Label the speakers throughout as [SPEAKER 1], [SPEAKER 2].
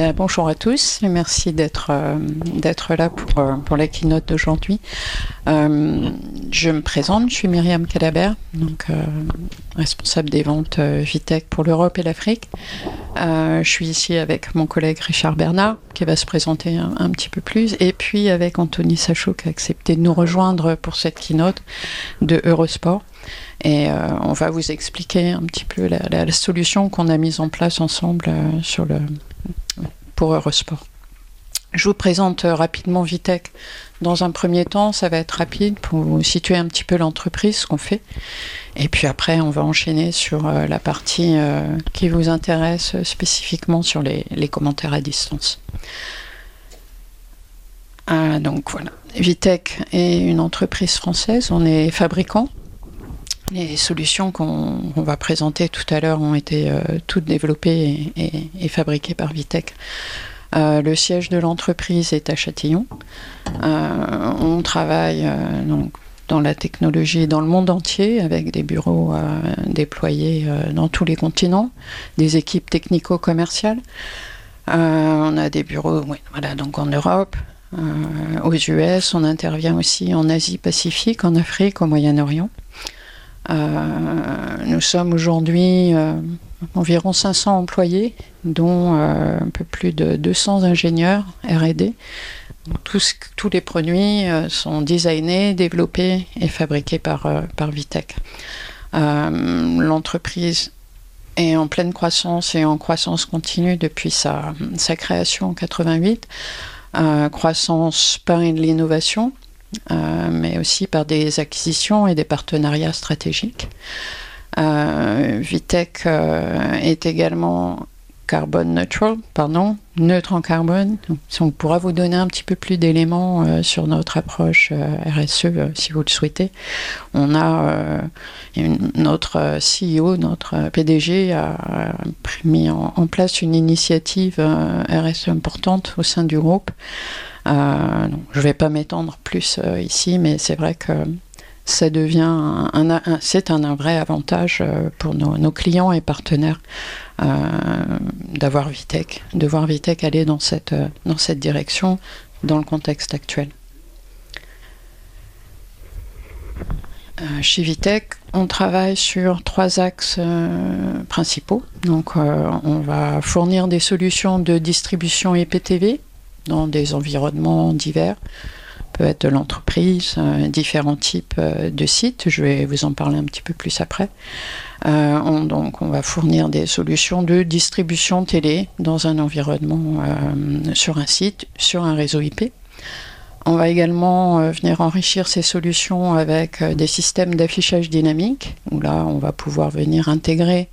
[SPEAKER 1] Euh, bonjour à tous et merci d'être euh, là pour, euh, pour la keynote d'aujourd'hui. je me présente, je suis Myriam Calabert, responsable des ventes Vitech pour l'Europe et l'Afrique. je suis ici avec mon collègue Richard Bernard qui va se présenter un, petit peu plus et puis avec Anthony Sachot qui a accepté de nous rejoindre pour cette keynote de Eurosport. Et on va vous expliquer un petit peu la solution qu'on a mise en place ensemble sur le, pour Eurosport. Je vous présente euh, rapidement Vitech. Dans un premier temps, ça va être rapide pour vous situer un petit peu l'entreprise, ce qu'on fait. Et puis après, on va enchaîner sur euh, la partie euh, qui vous intéresse spécifiquement sur les, commentaires à distance. donc voilà, Vitech est une entreprise française, on est fabricant. Les solutions qu'on va présenter tout à l'heure ont été euh, toutes développées et, fabriquées par Vitech. Euh, le siège de l'entreprise est à Châtillon. Euh, on travaille dans la technologie dans le monde entier avec des bureaux déployés dans tous les continents, des équipes technico-commerciales. on a des bureaux en Europe, aux US, on intervient aussi en Asie-Pacifique, en Afrique, au Moyen-Orient. Euh, nous sommes aujourd'hui euh, environ 500 employés, dont euh, un peu plus de 200 ingénieurs RD. Tous, les produits sont designés, développés et fabriqués par, par Vitech. L'entreprise est en pleine croissance et en croissance continue depuis sa, création en 88. croissance par l'innovation, euh, mais aussi par des acquisitions et des partenariats stratégiques. Euh, Vitech euh, est également carbone neutral, pardon, neutre en carbone. Donc, on pourra vous donner un petit peu plus d'éléments sur notre approche RSE si vous le souhaitez. On a notre CEO, notre PDG a mis en place une initiative RSE importante au sein du groupe euh, je ne vais pas m'étendre plus euh, ici, mais c'est vrai que ça devient c'est un, vrai avantage euh, pour nos, clients et partenaires d'avoir Vitech, de voir Vitech aller dans cette, dans cette direction dans le contexte actuel. chez Vitech, on travaille sur trois axes principaux. Donc, on va fournir des solutions de distribution IPTV, dans des environnements divers. Peut être de l'entreprise, euh, différents types euh, de sites. Je vais vous en parler un petit peu plus après. Euh, on, donc, on va fournir des solutions de distribution télé dans un environnement sur un site, sur un réseau IP. On va également venir enrichir ces solutions avec des systèmes d'affichage dynamique, où là, on va pouvoir venir intégrer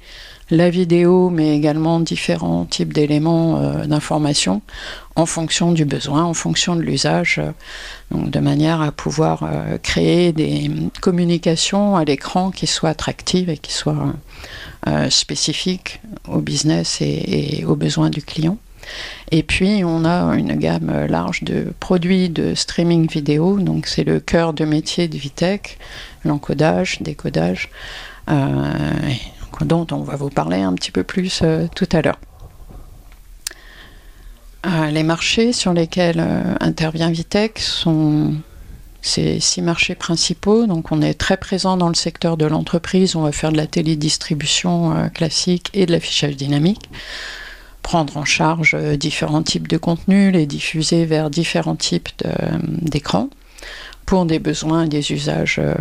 [SPEAKER 1] la vidéo, mais également différents types d'éléments d'information en fonction du besoin, en fonction de l'usage, euh, de manière à pouvoir euh, créer des communications à l'écran qui soient attractives et qui soient spécifiques au business et, aux besoins du client. Et puis, on a une gamme large de produits de streaming vidéo. Donc, c'est le cœur de métier de Vitech, l'encodage, décodage dont on va vous parler un petit peu plus euh, tout à l'heure. Euh, les marchés sur lesquels euh, intervient Vitech sont ces six marchés principaux. Donc on est très présent dans le secteur de l'entreprise. On va faire de la télédistribution classique et de l'affichage dynamique. Prendre en charge différents types de contenus, les diffuser vers différents types d'écrans pour des besoins et des usages euh,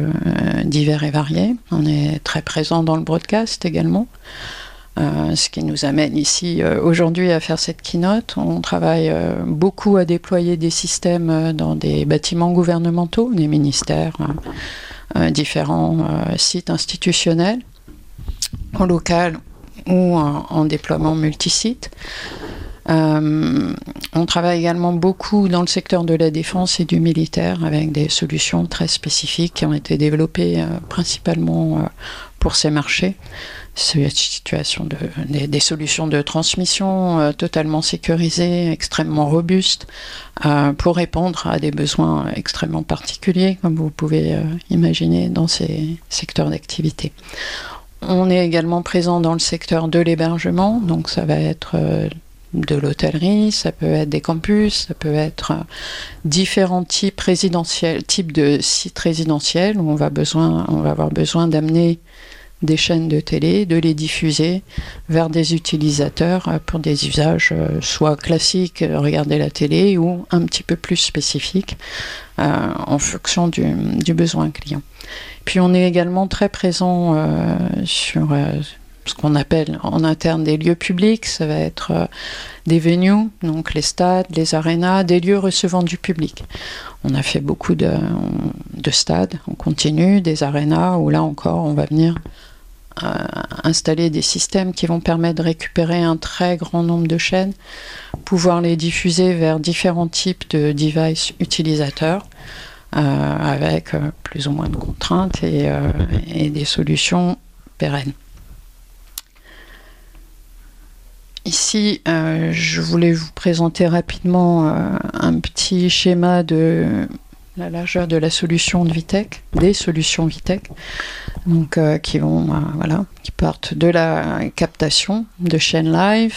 [SPEAKER 1] divers et variés. On est très présent dans le broadcast également. Euh, ce qui nous amène ici euh, aujourd'hui à faire cette keynote. On travaille beaucoup à déployer des systèmes dans des bâtiments gouvernementaux, des ministères, différents sites institutionnels, en local ou en, déploiement multisite. Euh, on travaille également beaucoup dans le secteur de la défense et du militaire avec des solutions très spécifiques qui ont été développées euh, principalement euh, pour ces marchés. Situation de, des, solutions de transmission totalement sécurisées, extrêmement robustes, pour répondre à des besoins extrêmement particuliers, comme vous pouvez imaginer dans ces secteurs d'activité. On est également présent dans le secteur de l'hébergement, donc ça va être de l'hôtellerie, ça peut être des campus, ça peut être différents types résidentiels, types de sites résidentiels où on va, besoin, on va avoir besoin d'amener des chaînes de télé, de les diffuser vers des utilisateurs pour des usages soit classiques, regarder la télé, ou un petit peu plus spécifiques en fonction du, besoin client. Puis on est également très présent euh, sur euh, ce qu'on appelle en interne des lieux publics. Ça va être euh, des venues, donc les stades, les arénas, des lieux recevant du public. On a fait beaucoup de, stades, on continue, des arénas où là encore on va venir installer des systèmes qui vont permettre de récupérer un très grand nombre de chaînes, pouvoir les diffuser vers différents types de devices utilisateurs. Euh, avec euh, plus ou moins de contraintes euh, et des solutions pérennes. Ici, je voulais vous présenter rapidement un petit schéma de la largeur de la solution de Vitech, des solutions Vitech, donc qui vont, voilà, qui partent de la captation de chaînes live,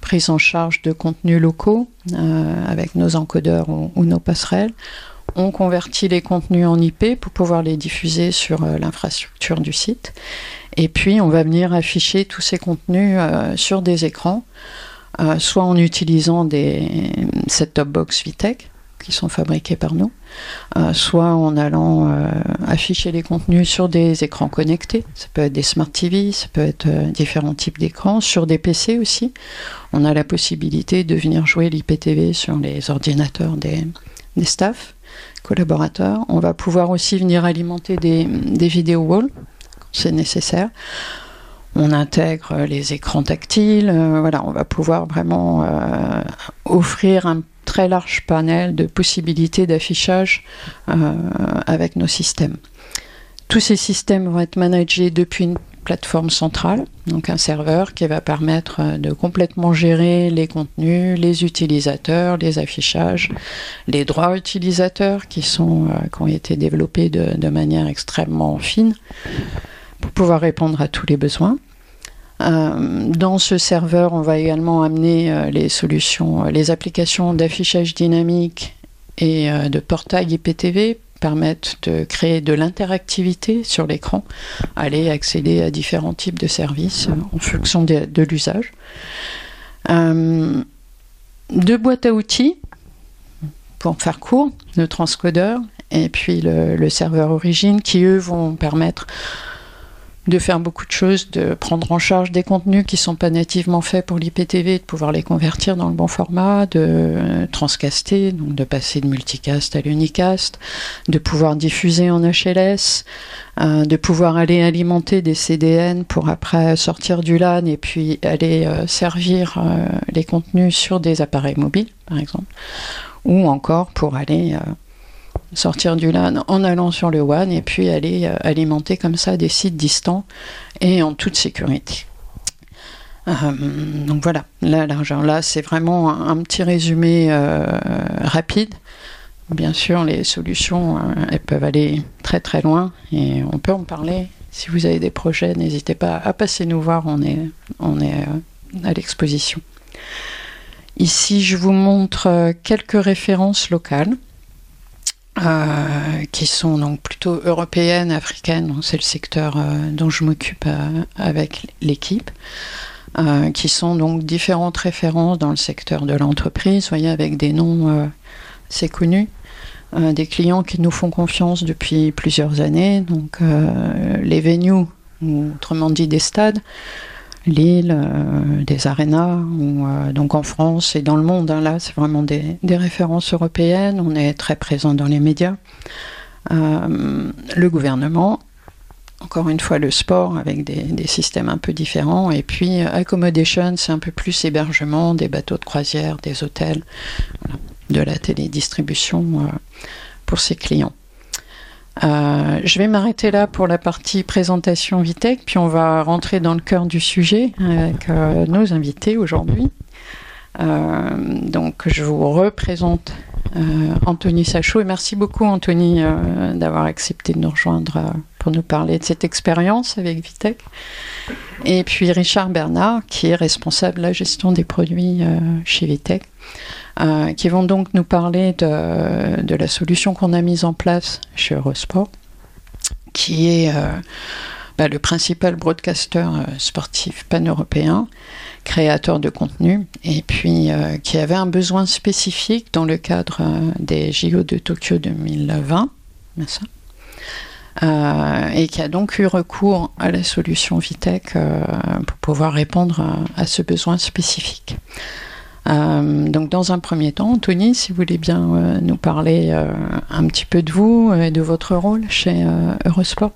[SPEAKER 1] prise en charge de contenus locaux avec nos encodeurs ou nos passerelles, on convertit les contenus en IP pour pouvoir les diffuser sur euh, l'infrastructure du site. Et puis, on va venir afficher tous ces contenus euh, sur des écrans, euh, soit en utilisant des set-top box Vitech qui sont fabriqués par nous, soit en allant afficher les contenus sur des écrans connectés. Ça peut être des smart TV, ça peut être différents types d'écrans, sur des PC aussi. On a la possibilité de venir jouer l'IPTV sur les ordinateurs des, des staffs collaborateurs. On va pouvoir aussi venir alimenter des, des vidéos wall quand c'est nécessaire. On intègre les écrans tactiles. Euh, voilà, on va pouvoir vraiment euh, offrir un très large panel de possibilités d'affichage euh, avec nos systèmes. Tous ces systèmes vont être managés depuis une plateforme centrale, donc un serveur qui va permettre de complètement gérer les contenus, les utilisateurs, les affichages, les droits utilisateurs qui, sont, qui ont été développés de, manière extrêmement fine pour pouvoir répondre à tous les besoins. Euh, dans ce serveur, on va également amener les solutions, les applications d'affichage dynamique et de portail IPTV permettent de créer de l'interactivité sur l'écran, aller accéder à différents types de services euh, en fonction de, l'usage. Euh, deux boîtes à outils, pour faire court, le transcodeur et puis le, le serveur origine, qui eux vont permettre de faire beaucoup de choses, de prendre en charge des contenus qui ne sont pas nativement faits pour l'IPTV, de pouvoir les convertir dans le bon format, de transcaster, donc de passer de multicast à l'unicast, de pouvoir diffuser en HLS, euh, de pouvoir aller alimenter des CDN pour après sortir du LAN et puis aller euh, servir euh, les contenus sur des appareils mobiles, par exemple, ou encore pour aller sortir du LAN en allant sur le WAN et puis aller euh, alimenter comme ça des sites distants et en toute sécurité. Euh, donc voilà, là, c'est vraiment un, petit résumé euh, rapide. Bien sûr, les solutions, elles peuvent aller très très loin et on peut en parler. Si vous avez des projets, n'hésitez pas à passer nous voir, on est, on est à l'exposition. Ici, je vous montre quelques références locales. Euh, qui sont donc plutôt européennes, africaines, c'est le secteur euh, dont je m'occupe euh, avec l'équipe, qui sont donc différentes références dans le secteur de l'entreprise, voyez, avec des noms assez connus, des clients qui nous font confiance depuis plusieurs années, donc les venues, ou autrement dit des stades, Lille, euh, des arénas, euh, donc en France et dans le monde. Hein, là, c'est vraiment des, références européennes. On est très présent dans les médias. Euh, le gouvernement, encore une fois le sport avec des, systèmes un peu différents. Et puis accommodation, c'est un peu plus hébergement, des bateaux de croisière, des hôtels, de la télédistribution pour ses clients. Euh, je vais m'arrêter là pour la partie présentation Vitech, puis on va rentrer dans le cœur du sujet avec euh, nos invités aujourd'hui. Euh, donc je vous représente Anthony Sachot et merci beaucoup Anthony d'avoir accepté de nous rejoindre pour nous parler de cette expérience avec Vitech. Et puis Richard Bernard, qui est responsable de la gestion des produits chez Vitech, qui vont donc nous parler de, la solution qu'on a mise en place chez Eurosport, qui est bah, le principal broadcaster euh, sportif pan-européen, créateur de contenu, et puis euh, qui avait un besoin spécifique dans le cadre euh, des JO de Tokyo 2020, et qui a donc eu recours à la solution Vitech pour pouvoir répondre à, ce besoin spécifique. Donc dans un premier temps, Anthony, si vous voulez bien nous parler un petit peu de vous et de votre rôle chez Eurosport.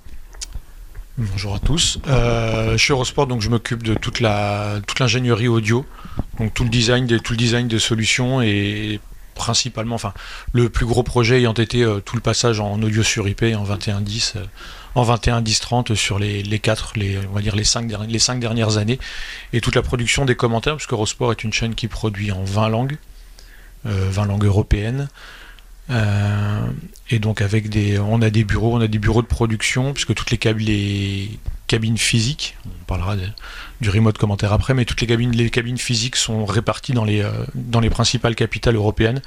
[SPEAKER 2] Bonjour à tous. Euh, suis Eurosport, donc je m'occupe de toute l'ingénierie audio, donc tout le design des tout le design des solutions et principalement, enfin, le plus gros projet ayant été euh, tout le passage en audio sur IP en 21.10 euh, en 21.10.30 sur les, les les, on va dire les cinq, les cinq dernières années, et toute la production des commentaires, puisque Eurosport est une chaîne qui produit en 20 langues, 20 langues européennes. Euh, et donc avec des, on a des bureaux, on a des bureaux de production puisque toutes les, les cabines physiques, on parlera du remote commentaire après, mais toutes les cabines, les cabines physiques sont réparties dans les, euh, dans les principales capitales européennes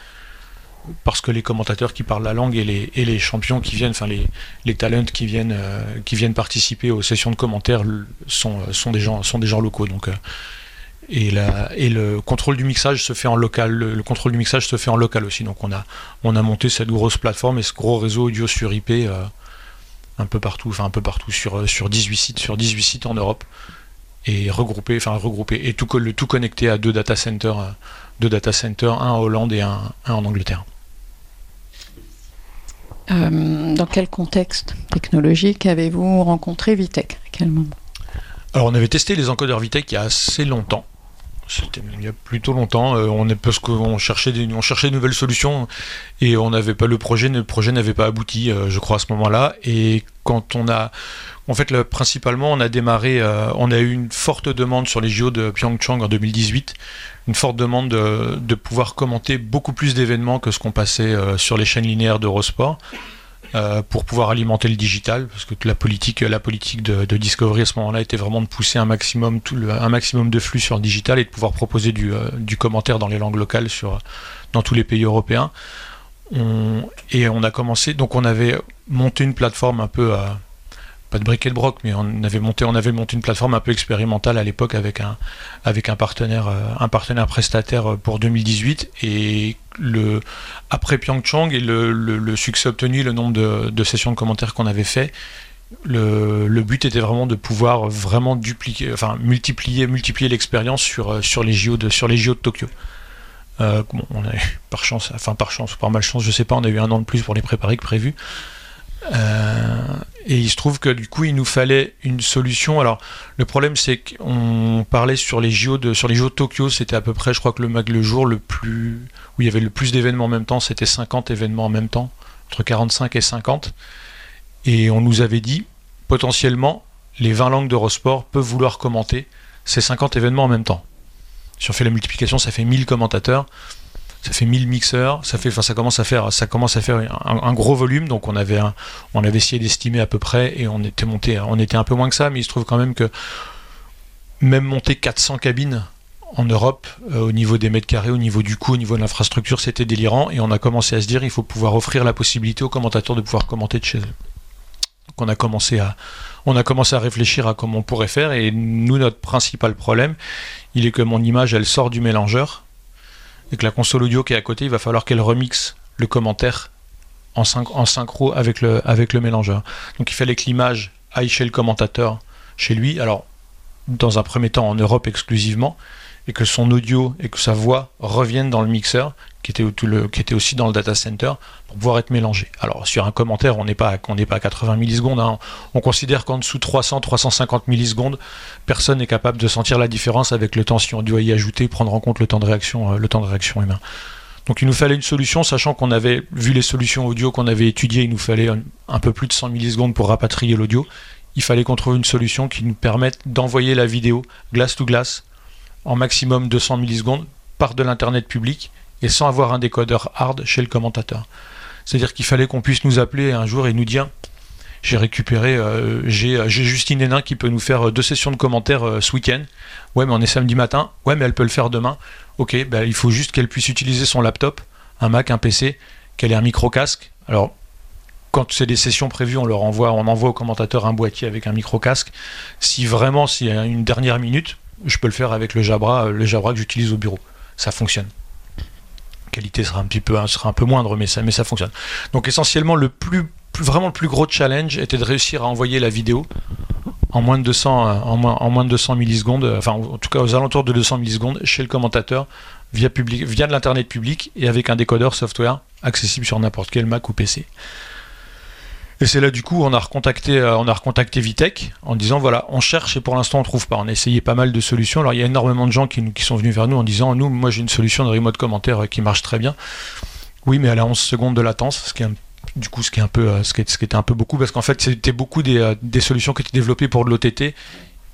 [SPEAKER 2] parce que les commentateurs qui parlent la langue et les, et les champions qui viennent, enfin les, les talents qui viennent, euh, qui viennent participer aux sessions de commentaires sont, sont, des, gens, sont des gens locaux. Donc et, et, le contrôle du mixage se fait en local. Le, contrôle du mixage se fait en local aussi. Donc on a, on a monté cette grosse plateforme et ce gros réseau audio sur IP euh, un peu partout, enfin un peu partout sur, euh, sur 18 sites, sur 18 sites en Europe et regroupé, enfin regroupé et tout, tout connecté à deux data centers, euh, deux data centers, un en Hollande et un, en Angleterre.
[SPEAKER 1] Dans quel contexte technologique avez-vous rencontré Vitech quel moment
[SPEAKER 2] Alors on avait testé les encodeurs Vitech il y a assez longtemps. C'était il y a plutôt longtemps. Euh, on parce qu'on cherchait des, on cherchait de nouvelles solutions et on n'avait pas le projet, le projet n'avait pas abouti, euh, je crois à ce moment-là. Et quand on a, en fait, principalement, on a démarré, euh, on a eu une forte demande sur les JO de Pyeongchang en 2018, une forte demande de pouvoir commenter beaucoup plus d'événements que ce qu'on passait sur les chaînes linéaires d'Eurosport. Euh, pour pouvoir alimenter le digital, parce que la politique, la politique de, Discovery à ce moment-là était vraiment de pousser un maximum, un maximum de flux sur le digital et de pouvoir proposer du, euh, commentaire dans les langues locales sur, dans tous les pays européens. et on a commencé, donc on avait monté une plateforme un peu à, pas de briquet de broc, mais on avait monté, on avait monté une plateforme un peu expérimentale à l'époque avec un, avec un partenaire, euh, un partenaire prestataire euh, pour 2018 et après Pyeongchang et le, succès obtenu, le nombre de, sessions de commentaires qu'on avait fait, le, but était vraiment de pouvoir vraiment dupliquer, enfin multiplier, multiplier l'expérience sur, euh, sur les JO de sur les JO de Tokyo. par chance, enfin par chance ou par malchance, je sais pas, on a eu un an de plus pour les préparer que prévu. Euh, et il se trouve que du coup, il nous fallait une solution. Alors, le problème, c'est qu'on parlait sur les JO de, sur les JO Tokyo, c'était à peu près, je crois que le, le jour le plus, où il y avait le plus d'événements en même temps, c'était 50 événements en même temps, entre 45 et 50. Et on nous avait dit, potentiellement, les 20 langues d'Eurosport peuvent vouloir commenter ces 50 événements en même temps. Si on fait la multiplication, ça fait 1000 commentateurs ça fait 1000 mixeurs, ça fait, enfin, ça commence à faire, ça commence à faire un, gros volume. Donc on avait, on avait essayé d'estimer à peu près et on était monté, on était un peu moins que ça, mais il se trouve quand même que même monter 400 cabines en Europe, euh, au niveau des mètres carrés, au niveau du coût, au niveau de l'infrastructure, c'était délirant. Et on a commencé à se dire, il faut pouvoir offrir la possibilité aux commentateurs de pouvoir commenter de chez eux. Donc on a commencé à, on a commencé à réfléchir à comment on pourrait faire. Et nous, notre principal problème, il est que mon image, elle sort du mélangeur et que la console audio qui est à côté, il va falloir qu'elle remixe le commentaire en, synchro avec le, avec le mélangeur. Donc il fallait que l'image aille chez le commentateur, chez lui, alors dans un premier temps en Europe exclusivement, et que son audio et que sa voix reviennent dans le mixeur, qui était, aussi dans le data center, pour pouvoir être mélangé. Alors sur un commentaire, on n'est pas, à 80 millisecondes, hein. on considère qu'en dessous de 300-350 millisecondes, personne n'est capable de sentir la différence avec le temps si on doit y ajouter, prendre en compte le temps de réaction, euh, le temps de réaction humain. Donc il nous fallait une solution, sachant qu'on avait vu les solutions audio qu'on avait étudiées, il nous fallait un, peu plus de 100 millisecondes pour rapatrier l'audio. Il fallait qu'on trouve une solution qui nous permette d'envoyer la vidéo glace to glace en maximum 200 millisecondes par de l'internet public et sans avoir un décodeur hard chez le commentateur. C'est-à-dire qu'il fallait qu'on puisse nous appeler un jour et nous dire j'ai récupéré, j'ai Justine Hénin qui peut nous faire deux sessions de commentaires ce week-end. Ouais, mais on est samedi matin. Ouais, mais elle peut le faire demain. Ok, bah, il faut juste qu'elle puisse utiliser son laptop, un Mac, un PC, qu'elle ait un micro casque. Alors quand c'est des sessions prévues, on leur envoie, on envoie au commentateur un boîtier avec un micro casque. Si vraiment, s'il y a une dernière minute, je peux le faire avec le Jabra, le Jabra que j'utilise au bureau. Ça fonctionne. Qualité sera un petit peu, sera un peu moindre, mais ça, fonctionne. Donc essentiellement, le plus, vraiment le plus gros challenge était de réussir à envoyer la vidéo en moins de 200, en moins, en moins de 200 millisecondes, enfin en tout cas aux alentours de 200 millisecondes chez le commentateur via, public, via de l'internet public et avec un décodeur software accessible sur n'importe quel Mac ou PC. Et c'est là du coup on a recontacté, euh, on a recontacté Vitech en disant voilà on cherche et pour l'instant on trouve pas. On a essayé pas mal de solutions. Alors il y a énormément de gens qui, qui sont venus vers nous en disant nous moi j'ai une solution de remote commentaire euh, qui marche très bien. Oui mais elle a 11 secondes de latence, ce qui est du coup ce qui est un peu euh, ce qui, était un peu beaucoup parce qu'en fait c'était beaucoup des, des, solutions qui étaient développées pour de l'OTT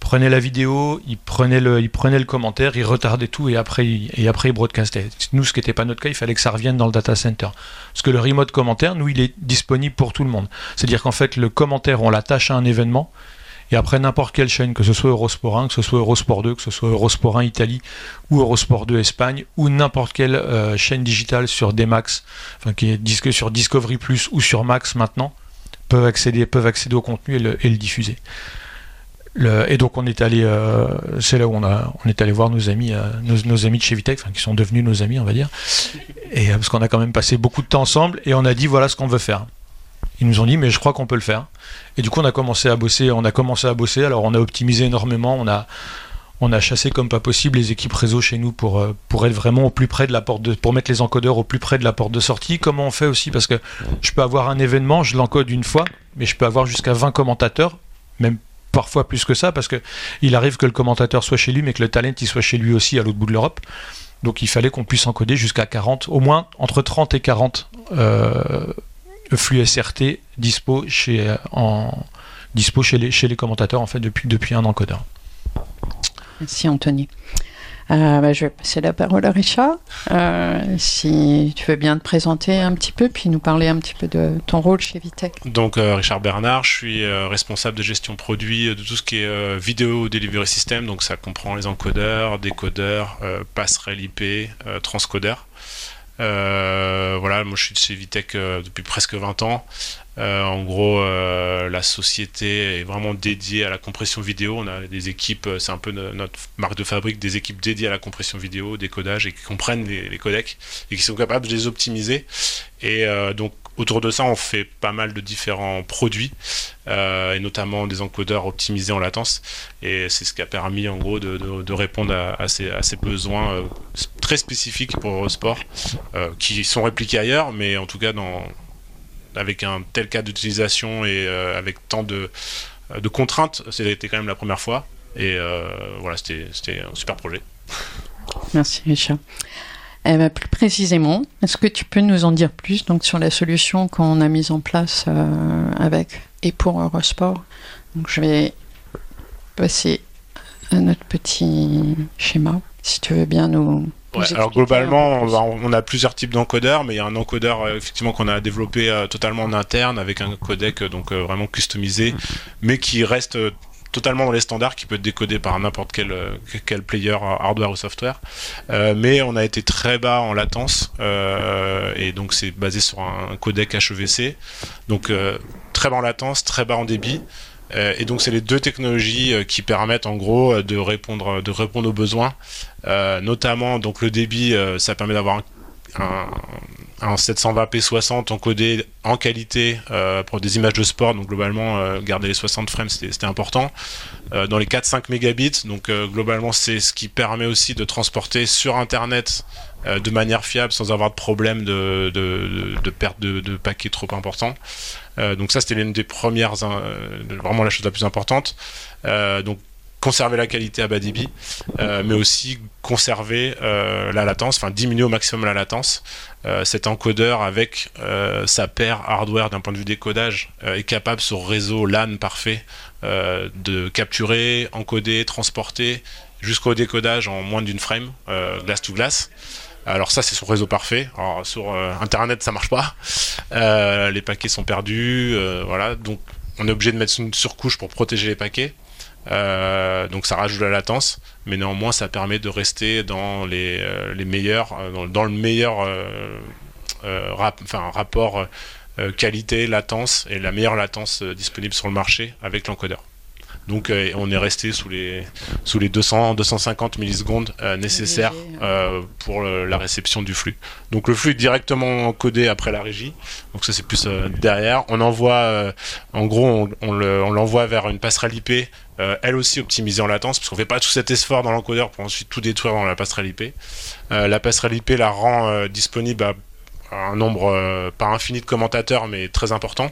[SPEAKER 2] prenait la vidéo, il prenait le, il prenait le commentaire, il retardait tout et après, il, et après il broadcastait. Nous, ce qui n'était pas notre cas, il fallait que ça revienne dans le data center. Parce que le remote commentaire, nous, il est disponible pour tout le monde. C'est-à-dire qu'en fait, le commentaire, on l'attache à un événement et après n'importe quelle chaîne, que ce soit Eurosport 1, que ce soit Eurosport 2, que ce soit Eurosport 1 Italie ou Eurosport 2 Espagne, ou n'importe quelle euh, chaîne digitale sur D-Max, enfin qui est sur Discovery Plus ou sur Max maintenant, peuvent accéder, peuvent accéder au contenu et le diffuser et donc on est allé, euh, c'est là où on, a, on est allé voir nos amis, euh, nos, amis de chez Vitech, qui sont devenus nos amis, on va dire, et euh, parce qu'on a quand même passé beaucoup de temps ensemble, et on a dit voilà ce qu'on veut faire. Ils nous ont dit mais je crois qu'on peut le faire. Et du coup on a commencé à bosser, on a commencé à bosser. Alors on a optimisé énormément, on a on a chassé comme pas possible les équipes réseau chez nous pour, pour être vraiment au plus près de la porte pour mettre les encodeurs au plus près de la porte de sortie. Comment on fait aussi? Parce que je peux avoir un événement, je l'encode une fois, mais je peux avoir jusqu'à 20 commentateurs, même parfois plus que ça, parce que il arrive que le commentateur soit chez lui, mais que le talent soit chez lui aussi à l'autre bout de l'Europe. Donc il fallait qu'on puisse encoder jusqu'à 40, au moins entre 30 et 40 euh, flux SRT dispo chez, euh, chez les commentateurs en fait depuis, depuis un encodeur.
[SPEAKER 1] Merci Anthony. Euh, bah, je vais passer la parole à Richard. Euh, si tu veux bien te présenter un petit peu, puis nous parler un petit peu de ton rôle chez Vitech.
[SPEAKER 3] Donc, euh, Richard Bernard, je suis responsable de gestion produit de tout ce qui est vidéo delivery system. Donc, ça comprend les encodeurs, décodeurs, passerelles IP, transcodeurs. voilà, moi je suis chez Vitech depuis presque 20 ans. Euh, en gros, euh, la société est vraiment dédiée à la compression vidéo. On a des équipes, euh, c'est un peu notre marque de fabrique, des équipes dédiées à la compression vidéo, des codages et qui comprennent les, codecs et qui sont capables de les optimiser. Et donc, autour de ça, on fait pas mal de différents produits, et notamment des encodeurs optimisés en latence. Et c'est ce qui a permis, en gros, de, répondre à, ces, besoins très spécifiques pour sport, qui sont répliqués ailleurs, mais en tout cas dans avec un tel cas d'utilisation et euh, avec tant de, contraintes, c'était quand même la première fois. Et euh, voilà, c'était un super projet.
[SPEAKER 1] Merci Richard. Eh ben, plus précisément, est-ce que tu peux nous en dire plus donc, sur la solution qu'on a mise en place euh, avec et pour Eurosport? Donc, Je vais passer à notre petit schéma, si tu veux bien nous,
[SPEAKER 3] alors globalement, on, a plusieurs types d'encodeurs, mais il y a un encodeur euh, effectivement qu'on a développé euh, totalement en interne avec un codec euh, donc vraiment customisé, mais qui reste totalement dans les standards, qui peut être décodé par n'importe quel, quel player hardware ou software. mais on a été très bas en latence, et donc c'est basé sur un, codec HEVC, donc très bas en latence, très bas en débit. Euh, et donc c'est les deux technologies euh, qui permettent en gros euh, de répondre, de répondre aux besoins. notamment donc le débit, ça permet d'avoir un, un 720p 60 encodé en qualité pour des images de sport. Donc globalement, garder les 60 frames, c'était important. dans les 4-5 mégabits, donc globalement, c'est ce qui permet aussi de transporter sur Internet de manière fiable sans avoir de problème de, de, de perte de, paquets trop importants. Euh, donc ça, c'était l'une des premières, euh, vraiment la chose la plus importante. Euh, donc conserver la qualité à bas débit, mais aussi conserver la latence, enfin diminuer au maximum la latence. cet encodeur avec sa paire hardware d'un point de vue décodage est capable sur réseau LAN parfait de capturer, encoder, transporter jusqu'au décodage en moins d'une frame, glace to glace. Alors ça c'est sur réseau parfait. Sur euh, internet ça marche pas. Euh, les paquets sont perdus. Euh, voilà. Donc on est obligé de mettre une surcouche pour protéger les paquets. donc ça rajoute la latence, mais néanmoins ça permet de rester dans les, les meilleurs, dans, le meilleur rapport qualité, latence et la meilleure latence disponible sur le marché avec l'encodeur. Donc euh, on est resté sous les, sous les 200, 250 millisecondes euh, nécessaires euh, pour la réception du flux. Donc le flux est directement codé après la régie. Donc ça c'est plus derrière. On envoie, en gros, on, l'envoie vers une passerelle IP elle aussi optimisée en latence, parce qu'on fait pas tout cet effort dans l'encodeur pour ensuite tout détruire dans la passerelle IP. la passerelle IP la rend disponible à un nombre euh, pas infini de commentateurs, mais très important,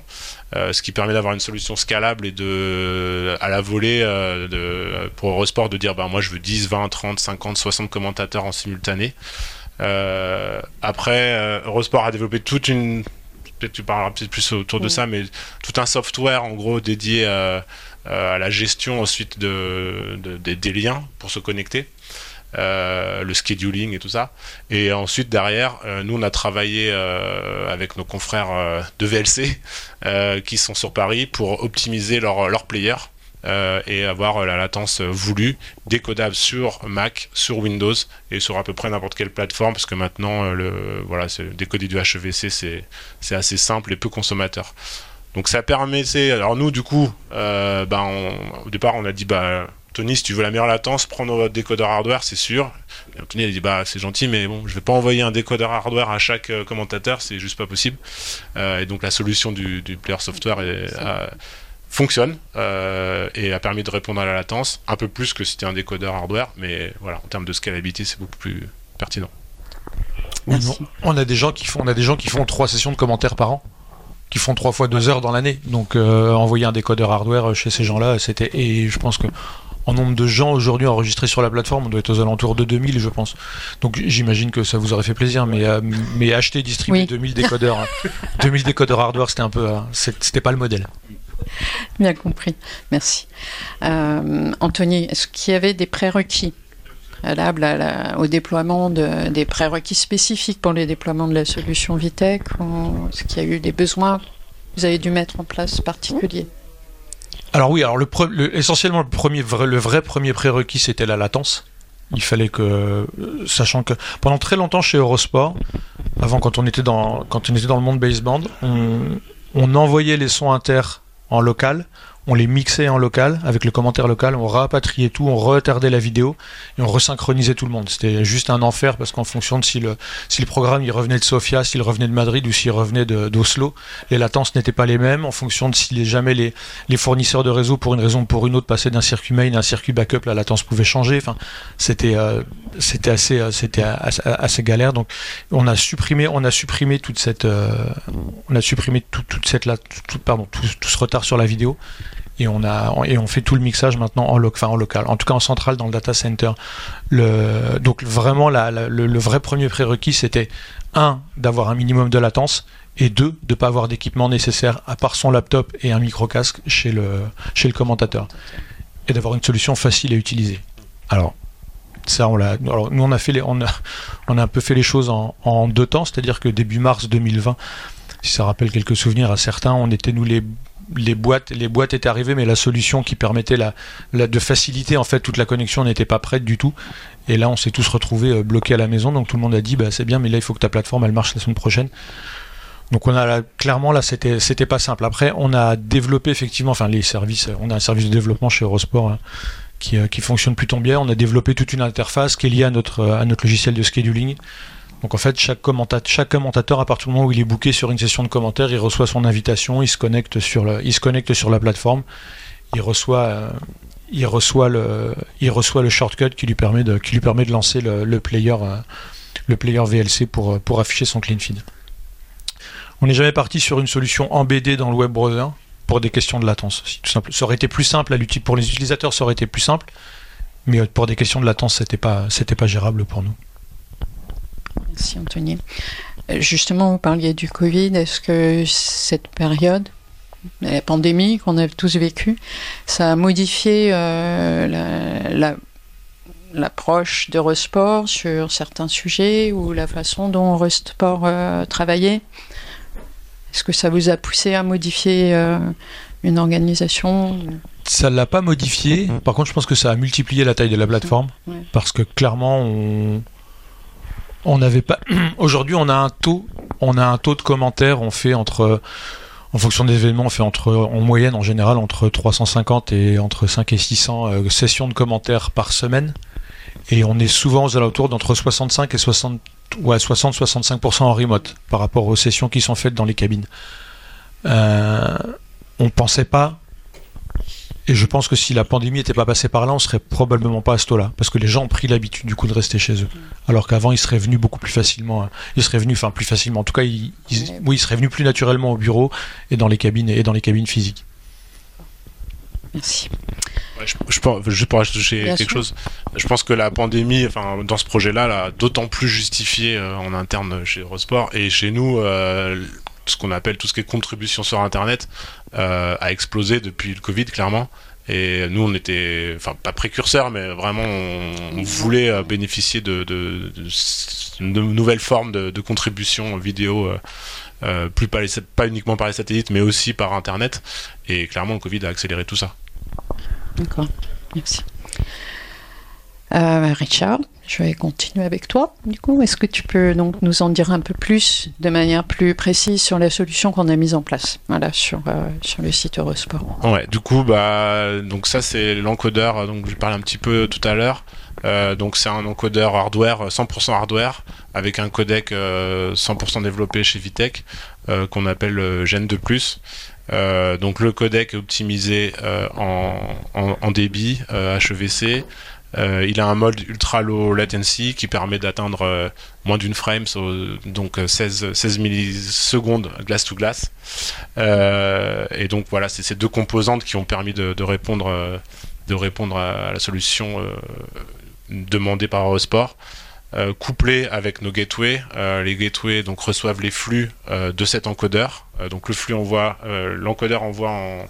[SPEAKER 3] euh, ce qui permet d'avoir une solution scalable et de, à la volée euh, de, pour Eurosport de dire bah, moi je veux 10, 20, 30, 50, 60 commentateurs en simultané. après, Eurosport a développé toute une. Peut-être tu parleras peut-être plus autour de ça, mais tout un software en gros dédié à la gestion ensuite de, des liens pour se connecter. Euh, le scheduling et tout ça. Et ensuite, derrière, euh, nous, on a travaillé euh, avec nos confrères de VLC qui sont sur Paris pour optimiser leur, leur player. et avoir la latence voulue, décodable sur Mac, sur Windows et sur à peu près n'importe quelle plateforme, parce que maintenant, le, voilà, décoder du HEVC, c'est assez simple et peu consommateur. Donc ça permet, alors nous du coup, ben, au départ on a dit bah Tony, si tu veux la meilleure latence, prends notre décodeur hardware, c'est sûr. Et a dit bah c'est gentil, mais bon, je vais pas envoyer un décodeur hardware à chaque euh, commentateur, c'est juste pas possible. Euh, et donc la solution du, player software fonctionne euh, et a permis de répondre à la latence un peu plus que si c'était un décodeur hardware, mais voilà, en termes de scalabilité, c'est beaucoup plus pertinent.
[SPEAKER 2] On a des gens qui font, on a des gens qui font trois sessions de commentaires par an qui font trois fois deux heures dans l'année. Donc envoyer un décodeur hardware chez ces gens-là, c'était et je pense que en nombre de gens aujourd'hui enregistrés sur la plateforme, on doit être aux alentours de 2000, je pense. Donc j'imagine que ça vous aurait fait plaisir, mais, euh, mais acheter, distribuer 2000 décodeurs, 2000 décodeurs hardware, c'était un peu, euh, c'était pas le modèle.
[SPEAKER 1] Bien compris, merci. Euh, Anthony, est-ce qu'il y avait des prérequis? Au déploiement de, des prérequis spécifiques pour les déploiements de la solution Vitech Est-ce qu'il y a eu des besoins que vous avez dû mettre en place particuliers?
[SPEAKER 2] Alors oui, alors le, essentiellement le premier le vrai premier prérequis c'était la latence. Il fallait que, sachant que pendant très longtemps chez Eurosport, avant quand on était dans quand on était dans le monde baseband, on, on envoyait les sons inter en local, on les mixait en local avec le commentaire local, on rapatriait tout, on retardait la vidéo et on resynchronisait tout le monde. C'était juste un enfer parce qu'en fonction de si le, si le programme il revenait de Sofia, s'il revenait de Madrid ou s'il revenait d'Oslo, les latences n'étaient pas les mêmes. En fonction de si jamais les, les fournisseurs de réseau, pour une raison ou pour une autre, passaient d'un circuit main à un circuit backup, la latence pouvait changer. Enfin, c'était euh, assez, euh, assez, galère. Donc, on a supprimé, on a supprimé toute cette, euh, on a supprimé toute cette, tout, pardon, tout, ce retard sur la vidéo et on a et on fait tout le mixage maintenant en, en local, en tout cas en centrale dans le data center. Donc vraiment le, vrai premier prérequis c'était un d'avoir un minimum de latence et deux de pas avoir d'équipement nécessaire à part son laptop et un micro casque chez le chez le commentateur et d'avoir une solution facile à utiliser. Alors ça, on. Alors, nous, on a fait on a, on a un peu fait les choses en, en deux temps, c'est-à-dire que début mars 2020, si ça rappelle quelques souvenirs à certains, on était nous les les boîtes, les boîtes étaient arrivées, mais la solution qui permettait la, de faciliter en fait toute la connexion n'était pas prête du tout. Et là, on s'est tous retrouvés euh, bloqués à la maison. Donc tout le monde a dit, bah, c'est bien, mais là, il faut que ta plateforme elle marche la semaine prochaine. Donc on a clairement là, c'était c'était pas simple. Après, on a développé effectivement, enfin les services, on a un service de développement chez Eurosport hein, qui, euh, qui fonctionne plutôt bien. On a développé toute une interface qui est liée à notre à notre logiciel de scheduling donc en fait, chaque, commentateur, à partir du moment où il est booké sur une session de commentaires, il reçoit son invitation, il se connecte sur, la plateforme, il reçoit, euh, il reçoit, le, shortcut qui lui permet de, lancer le, player, euh, VLC pour, pour afficher son clean feed. On n'est jamais parti sur une solution embêtée dans le web browser pour des questions de latence. Tout simple. Ça aurait été plus simple pour les utilisateurs, ça aurait été plus simple, mais pour des questions de latence, c'était pas, c'était pas gérable pour nous.
[SPEAKER 1] Merci Anthony. Euh, justement, vous parliez du Covid. Est-ce que cette période, la pandémie qu'on a tous vécue, ça a modifié euh, l'approche d'Eurosport sur certains sujets ou la façon dont Eurosport euh, travaillait? Est-ce que ça vous a poussé à modifier une organisation?
[SPEAKER 2] Ça l'a pas modifié. Par contre, je pense que ça a multiplié la taille de la plateforme.
[SPEAKER 1] Ouais.
[SPEAKER 2] Parce que clairement, on on n'avait pas. Aujourd'hui, on a un taux, de commentaires. On fait entre, en fonction des événements, on fait entre, en moyenne, en général, entre 350 et entre 5 et 600 euh, sessions de commentaires par semaine. Et on est souvent aux alentours d'entre 65 et 60, ouais, 60-65% en remote par rapport aux sessions qui sont faites dans les cabines. Euh, on pensait pas. Et je pense que si la pandémie n'était pas passée par là, on serait probablement pas à ce taux-là. Parce que les gens ont pris l'habitude du coup de rester chez eux. Alors qu'avant, ils seraient venus beaucoup plus facilement. hein. Ils seraient venus, enfin plus facilement. En tout cas, ils, ils-
[SPEAKER 1] Ouais.
[SPEAKER 2] oui, ils seraient venus plus naturellement au bureau et dans les cabines et dans les cabines physiques.
[SPEAKER 1] Merci.
[SPEAKER 3] Ouais, je, je juste pour ajouter
[SPEAKER 1] Bien
[SPEAKER 3] quelque
[SPEAKER 1] sûr.
[SPEAKER 3] chose, je pense que la pandémie, enfin, dans ce projet-là, là, d'autant plus justifié euh, en interne chez Eurosport et chez nous, euh, ce qu'on appelle tout ce qui est contribution sur Internet euh, a explosé depuis le Covid, clairement. Et nous, on était, enfin, pas précurseurs, mais vraiment, on, voulait euh, bénéficier de, de, nouvelles formes de, contribution vidéo. euh, plus par les, pas uniquement par les satellites, mais aussi par Internet. Et clairement, le Covid a accéléré tout ça.
[SPEAKER 1] D'accord. Merci. Richard, je vais continuer avec toi. Du coup, est-ce que tu peux donc nous en dire un peu plus, de manière plus précise, sur la solution qu'on a mise en place, voilà, sur euh, sur le site Eurosport?
[SPEAKER 3] Ouais, du coup, bah, donc ça c'est l'encodeur, donc je parlais un petit peu tout à l'heure. Euh, donc c'est un encodeur hardware, 100% hardware, avec un codec euh, 100% développé chez Vitech, euh, qu'on appelle euh, Gen 2+. Euh, donc le codec est optimisé euh, en, en, en débit euh, HEVC. Euh, il a un mode ultra low latency qui permet d'atteindre euh, moins d'une frame, so- donc euh, 16, 16 millisecondes glace to glace. Euh, et donc voilà, c'est ces deux composantes qui ont permis de, répondre, à la solution demandée par Eurosport. Euh, couplé avec nos gateways, les gateways donc reçoivent les flux de cet encodeur. Donc le flux l'encodeur envoie en,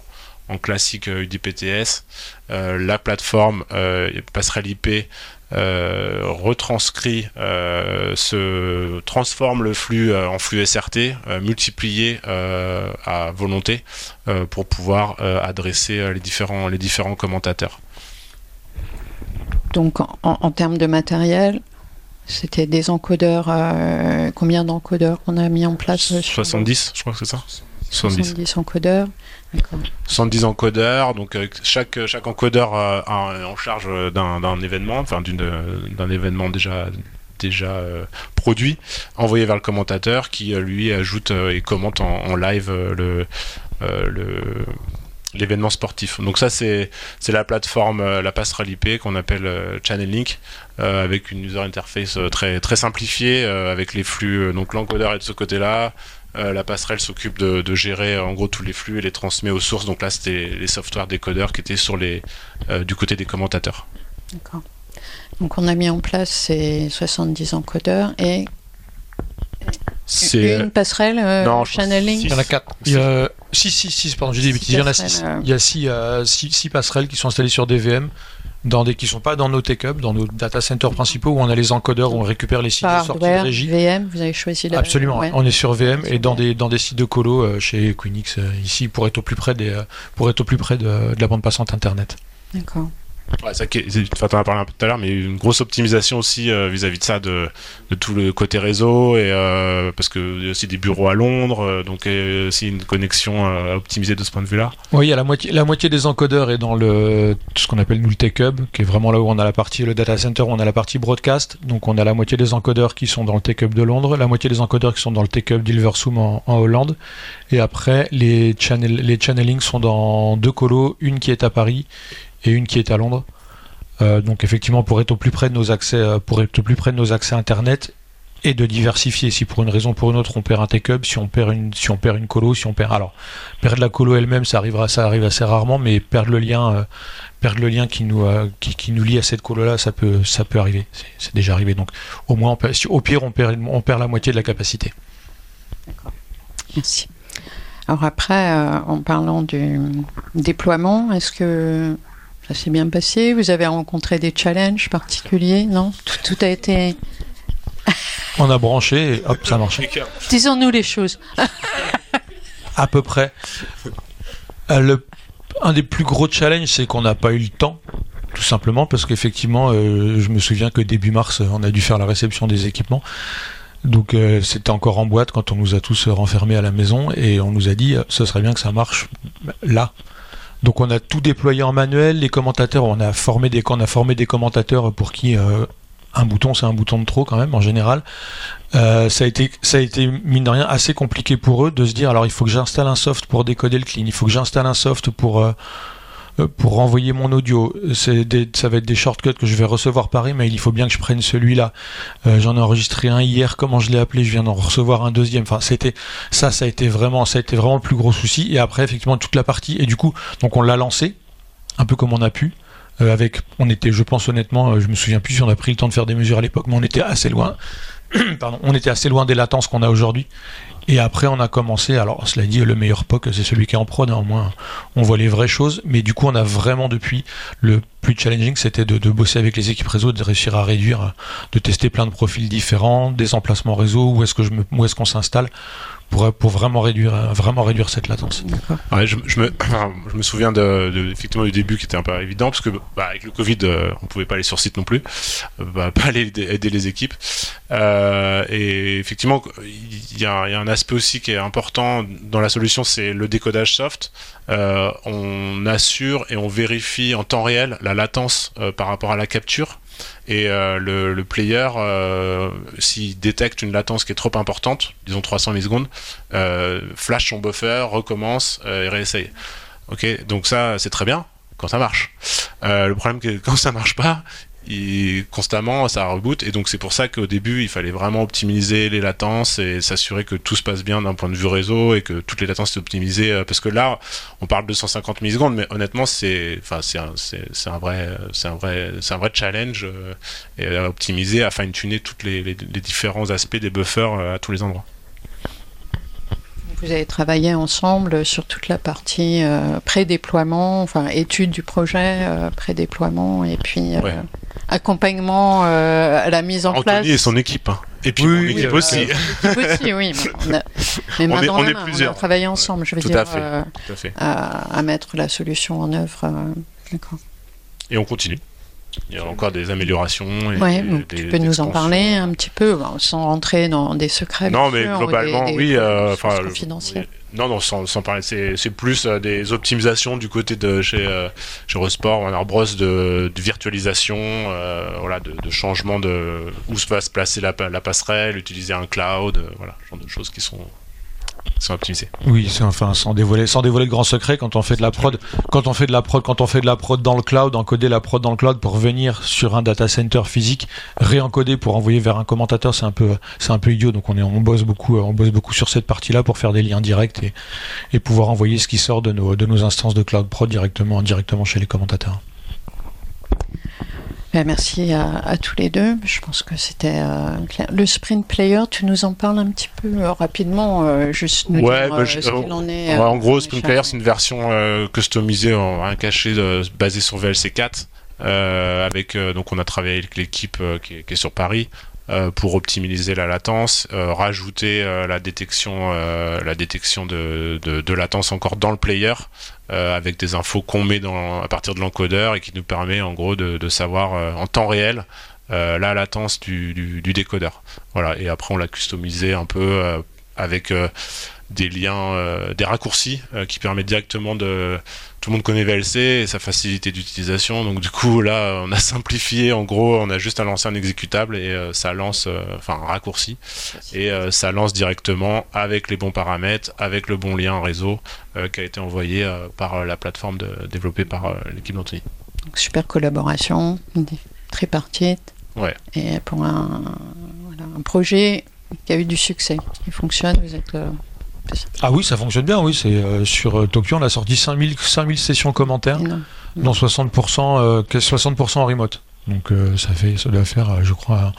[SPEAKER 3] en classique euh, UDPTS. Euh, la plateforme euh, passerelle IP euh, retranscrit, euh, se transforme le flux euh, en flux SRT, euh, multiplié euh, à volonté euh, pour pouvoir euh, adresser euh, les différents les différents commentateurs.
[SPEAKER 1] Donc, en, en termes de matériel, c'était des encodeurs. euh, combien d'encodeurs qu'on a mis en place euh, sur-
[SPEAKER 3] 70, je crois que c'est ça. 70.
[SPEAKER 1] 70 encodeurs. D'accord.
[SPEAKER 3] 70 encodeurs, donc euh, chaque, chaque encodeur euh, a en charge euh, d'un événement, enfin d'une, euh, d'un événement déjà, déjà euh, produit, envoyé vers le commentateur qui euh, lui ajoute euh, et commente en, en live euh, le, euh, le, l'événement sportif. Donc ça c'est, la plateforme, euh, la passerelle IP qu'on appelle euh, Channel Link, euh, avec une user interface euh, très, très simplifiée, euh, avec les flux, euh, donc l'encodeur est de ce côté-là, euh, la passerelle s'occupe de, de gérer en gros tous les flux et les transmet aux sources. Donc là, c'était les softwares décodeurs qui étaient sur les, euh, du côté des commentateurs.
[SPEAKER 1] D'accord. Donc, on a mis en place ces 70 encodeurs et
[SPEAKER 3] C'est
[SPEAKER 1] une passerelle euh,
[SPEAKER 3] non,
[SPEAKER 1] channeling.
[SPEAKER 3] six.
[SPEAKER 2] Il y en a quatre. Il y a 6, 6, 6, pardon, j'ai dit. Il y en a
[SPEAKER 1] passerelles,
[SPEAKER 2] 6.
[SPEAKER 1] euh.
[SPEAKER 2] Il y a 6 euh, six- six passerelles qui sont installées sur des VM, dans des, qui sont pas dans nos tech-up, dans nos data centers principaux où on a les encodeurs, où on récupère les signaux
[SPEAKER 1] Par
[SPEAKER 2] sortis de régie.
[SPEAKER 1] VM, vous avez choisi la.
[SPEAKER 2] Absolument,
[SPEAKER 1] ouais.
[SPEAKER 2] on est sur VM et dans des, dans des sites de colo euh, chez Queenix euh, ici pour être au plus près, des, euh, pour être au plus près de, de la bande passante internet.
[SPEAKER 1] D'accord.
[SPEAKER 3] Ouais, ça enfin, t'en as parlé un peu tout à l'heure, mais une grosse optimisation aussi euh, vis-à-vis de ça, de, tout le côté réseau, et euh, parce qu'il y a aussi des bureaux à Londres, euh, donc euh, aussi une connexion euh, à optimiser de ce point de vue-là.
[SPEAKER 2] Oui, il y a la moitié, la moitié des encodeurs est dans le ce qu'on appelle nous le tech hub, qui est vraiment là où on a la partie le data center, où on a la partie broadcast. Donc on a la moitié des encodeurs qui sont dans le tech hub de Londres, la moitié des encodeurs qui sont dans le tech hub d'Ilversum en, en Hollande, et après les channel, les channelings sont dans deux colos, une qui est à Paris et une qui est à Londres. Euh, donc effectivement pour être au plus près de nos accès, euh, pour être au plus près de nos accès internet et de diversifier. Si pour une raison ou pour une autre on perd un hub, si on perd une, si on perd une colo, si on perd alors perdre la colo elle-même, ça arrivera, ça arrive assez rarement, mais perdre le lien, euh, perdre le lien qui nous, qui, nous lie à cette colo-là, ça peut, ça peut arriver. C'est- déjà arrivé. Donc, au moins, au pire, on perd, on perd la moitié de la capacité.
[SPEAKER 1] Merci. Alors après, en parlant du déploiement, est-ce que ça s'est bien passé Vous avez rencontré des challenges particuliers Non? Tout, tout a été...
[SPEAKER 2] On a branché et hop, ça a marché.
[SPEAKER 1] Disons-nous les choses.
[SPEAKER 2] À peu près. un des plus gros challenges, c'est qu'on n'a pas eu le temps tout simplement parce qu'effectivement, je me souviens que début mars, on a dû faire la réception des équipements. Donc c'était encore en boîte quand on nous a tous renfermés à la maison et on nous a dit ce serait bien que ça marche là. Donc on a tout déployé en manuel, les commentateurs, on a formé des, commentateurs pour qui euh, un bouton c'est un bouton de trop quand même en général. Euh, ça a été ça mine de rien assez compliqué pour eux de se dire alors il faut que j'installe un soft pour décoder le clean, il faut que j'installe un soft pour euh, pour renvoyer mon audio. Ça va être des shortcuts que je vais recevoir par email. Il faut bien que je prenne celui-là. Euh, j'en ai enregistré un hier. Comment je l'ai appelé? Je viens d'en recevoir un deuxième. Enfin, c'était ça, ça a été vraiment, ça a été vraiment le plus gros souci. Et après, effectivement, toute la partie. Et du coup, donc on l'a lancé un peu comme on a pu. Euh, avec, on était, je pense honnêtement, je me souviens plus si on a pris le temps de faire des mesures à l'époque, mais on était assez loin. On était assez loin des latences qu'on a aujourd'hui. Et après, on a commencé, alors cela dit, le meilleur POC, c'est celui qui est en prod, hein, au moins on voit les vraies choses, mais du coup, on a vraiment depuis, le plus challenging, c'était de, bosser avec les équipes réseau, de réussir à réduire, de tester plein de profils différents, des emplacements réseau, où est-ce qu'on s'installe, pour, pour vraiment réduire vraiment réduire cette latence.
[SPEAKER 3] Ouais, je, je, me, je me souviens de, de, effectivement du début qui était un peu évident parce que bah, avec le Covid euh, on pouvait pas aller sur site non plus, euh, bah, pas aller aider, les équipes euh, et effectivement il y, y, a un aspect aussi qui est important dans la solution c'est le décodage soft. Euh, on assure et on vérifie en temps réel la latence euh, par rapport à la capture et euh, le, player, euh, s'il détecte une latence qui est trop importante, disons 300 millisecondes, euh, flash son buffer, recommence et réessaye. Donc ça c'est très bien quand ça marche. le problème que quand ça marche pas, constamment ça reboot. Et donc c'est pour ça qu'au début il fallait vraiment optimiser les latences et s'assurer que tout se passe bien d'un point de vue réseau et que toutes les latences soient optimisées euh, parce que là on parle de 150 millisecondes mais honnêtement c'est enfin c'est un, un vrai c'est un vrai c'est un vrai challenge euh, et à optimiser à fine tuner tous les, les, différents aspects des buffers euh, à tous les endroits.
[SPEAKER 1] Vous avez travaillé ensemble sur toute la partie pré-déploiement, enfin étude du projet, pré-déploiement et puis accompagnement euh, à la mise en
[SPEAKER 3] Anthony
[SPEAKER 1] place.
[SPEAKER 3] et son équipe. Hein. Et puis oui, mon équipe aussi.
[SPEAKER 1] aussi, oui. Mais, on, est, on, est plusieurs. on a travaillé ensemble, je veux dire, euh, à, à, mettre la solution en œuvre. Euh,
[SPEAKER 3] et on continue. Il y a encore des améliorations.
[SPEAKER 1] Oui, tu peux nous en parler un petit peu, sans rentrer dans des secrets.
[SPEAKER 3] Non, mais globalement, oui. Euh, enfin, non, non, sans, parler. C'est plus euh, des optimisations du côté de chez, euh, chez Eurosport, Warner Bros, de, de virtualisation, euh, voilà, de, de, changement de où se va se placer la, la passerelle, utiliser un cloud, voilà, ce genre de choses qui sont
[SPEAKER 2] Oui, enfin sans dévoiler, sans dévoiler de grands secrets, quand on fait de la prod, quand on fait de la prod, quand on fait de la prod dans le cloud, encoder la prod dans le cloud pour venir sur un data center physique, réencoder pour envoyer vers un commentateur, c'est un peu, idiot. Donc on est, on bosse beaucoup, on bosse beaucoup sur cette partie-là pour faire des liens directs et, et pouvoir envoyer ce qui sort de nos, de nos instances de cloud prod directement, directement chez les commentateurs.
[SPEAKER 1] Ben, merci à, tous les deux. Je pense que c'était euh, Le sprint player, tu nous en parles un petit peu euh, rapidement, euh, juste nous
[SPEAKER 3] ouais, dire bah, ce qu'il en est. en gros, sprint player, c'est une version customisée, en un caché basée sur VLC 4. avec donc on a travaillé avec l'équipe qui, est sur Paris pour optimiser la latence, rajouter la détection, la détection de, de, latence encore dans le player, euh, avec des infos qu'on met dans, à partir de l'encodeur et qui nous permet en gros de, savoir euh, en temps réel euh, la latence du, du, décodeur. Voilà. Et après on l'a customisé un peu avec des liens, des raccourcis qui permettent directement de tout le monde connaît VLC et sa facilité d'utilisation. Donc du coup là, on a simplifié. En gros, on a juste à lancer un exécutable et euh, ça lance, euh, enfin un raccourci, et euh, ça lance directement avec les bons paramètres, avec le bon lien réseau qui a été envoyé par la plateforme développée par l'équipe d'Anthony.
[SPEAKER 1] Super collaboration, tripartite.
[SPEAKER 3] Ouais.
[SPEAKER 1] Et pour un, un projet qui a eu du succès, qui fonctionne, vous êtes
[SPEAKER 2] ah oui, ça fonctionne bien, oui. C'est euh, sur euh, Tokyo, on a sorti 5000, 5000 sessions commentaires, dont 60%, 60 euh, en remote. Donc ça fait, ça doit faire, je crois,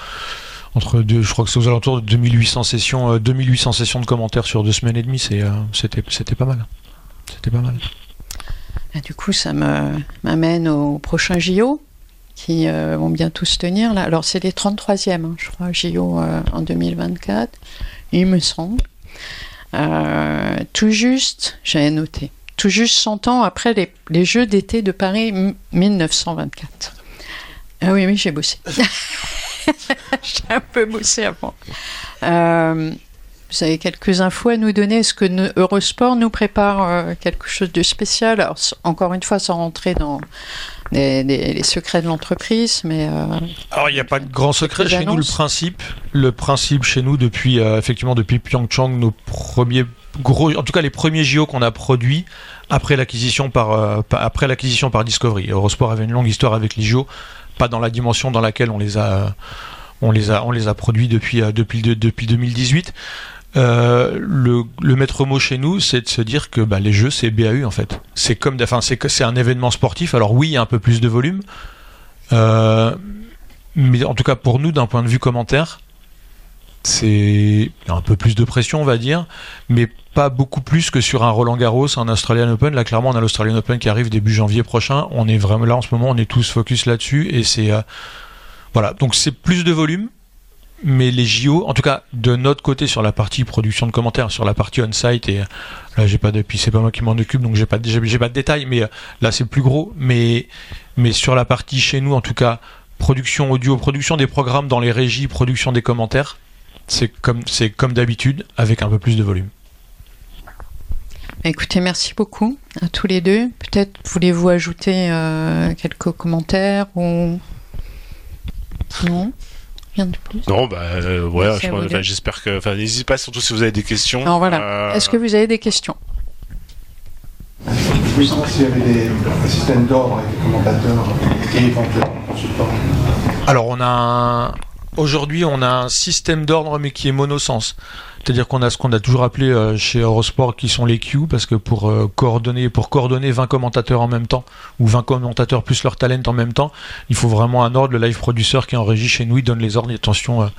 [SPEAKER 2] entre deux, je crois que c'est aux alentours de 2800 sessions, 2800 sessions de commentaires sur deux semaines et demie. C'était, c'était pas mal. C'était pas mal.
[SPEAKER 1] Du coup, ça me, m'amène au prochain JO qui vont bientôt se tenir là. Alors c'est les 33e, hein, je crois, JO en 2024, il me semble. Euh, tout juste, j'avais noté, tout juste 100 ans après les, Jeux d'été de Paris 1924. Ah oui, oui, j'ai bossé. j'ai un peu bossé avant. Euh, vous avez quelques infos à nous donner? Est-ce que Eurosport nous prépare euh, quelque chose de spécial? Alors, encore une fois, sans rentrer dans les, secrets de l'entreprise, mais... Euh,
[SPEAKER 2] Alors, il n'y a pas de grand secret chez nous. Le principe, le principe chez nous, depuis, euh, effectivement, depuis Pyeongchang, nos premiers gros... En tout cas, les premiers JO qu'on a produits après l'acquisition par, après l'acquisition par Discovery. Eurosport avait une longue histoire avec les JO, pas dans la dimension dans laquelle on les a on les a, on les a produits depuis, depuis, depuis 2018. Euh, le, maître mot chez nous, c'est de se dire que bah, les jeux, c'est BAU en fait. C'est comme, enfin, c'est un événement sportif. Alors oui, il y a un peu plus de volume, euh, mais en tout cas pour nous, d'un point de vue commentaire, c'est un peu plus de pression, on va dire, mais pas beaucoup plus que sur un Roland Garros, un Australian Open. Là, clairement, on a l'Australian Open qui arrive début janvier prochain. On est vraiment là en ce moment, on est tous focus là-dessus et c'est euh, voilà. Donc c'est plus de volume mais les JO, en tout cas de notre côté sur la partie production de commentaires, sur la partie on-site, et là j'ai pas de, puis c'est pas moi qui m'en occupe, donc j'ai pas, j'ai, pas de détails, mais euh, là c'est plus gros, mais, mais sur la partie chez nous, en tout cas, production audio, production des programmes dans les régies, production des commentaires, c'est comme, c'est comme d'habitude, avec un peu plus de volume.
[SPEAKER 1] Écoutez, merci beaucoup à tous les deux. Peut-être voulez-vous ajouter euh, quelques commentaires ou non?
[SPEAKER 3] Non, bah euh, ouais, j'espère que. Enfin, n'hésitez pas, surtout si vous avez des questions.
[SPEAKER 1] Non, voilà. Euh, Est-ce que vous avez des questions?
[SPEAKER 4] Oui, s'il y avait des, systèmes d'ordre avec des commentateurs et éventuellement consultants.
[SPEAKER 2] Alors, on a Aujourd'hui, on a un système d'ordre, mais qui est monosens. C'est-à-dire qu'on a ce qu'on a toujours appelé euh, chez Eurosport qui sont les queues, parce que pour euh, coordonner pour coordonner 20 commentateurs en même temps, ou 20 commentateurs plus leur talent en même temps, il faut vraiment un ordre. Le live producer qui est en régie chez nous, il donne les ordres. attention,